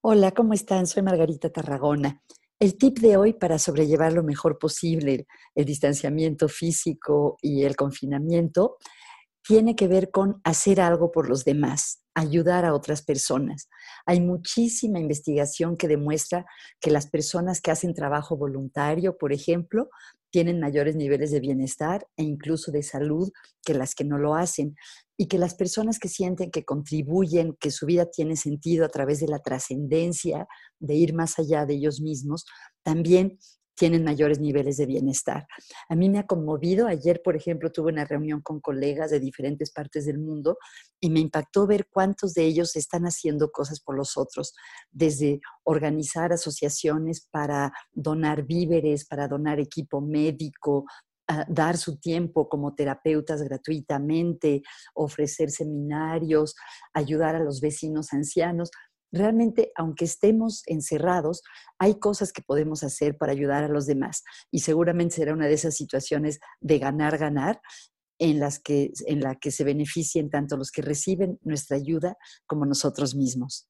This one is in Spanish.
Hola, ¿cómo están? Soy Margarita Tarragona. El tip de hoy para sobrellevar lo mejor posible el distanciamiento físico y el confinamiento tiene que ver con hacer algo por los demás, ayudar a otras personas. Hay muchísima investigación que demuestra que las personas que hacen trabajo voluntario, por ejemplo, tienen mayores niveles de bienestar e incluso de salud que las que no lo hacen. Y que las personas que sienten que contribuyen, que su vida tiene sentido a través de la trascendencia, de ir más allá de ellos mismos, también tienen mayores niveles de bienestar. A mí me ha conmovido, ayer por ejemplo tuve una reunión con colegas de diferentes partes del mundo y me impactó ver cuántos de ellos están haciendo cosas por los otros, desde organizar asociaciones para donar víveres, para donar equipo médico, dar su tiempo como terapeutas gratuitamente, ofrecer seminarios, ayudar a los vecinos ancianos realmente, aunque estemos encerrados, hay cosas que podemos hacer para ayudar a los demás. Y seguramente será una de esas situaciones de ganar, ganar, en las que, en la que se beneficien tanto los que reciben nuestra ayuda como nosotros mismos.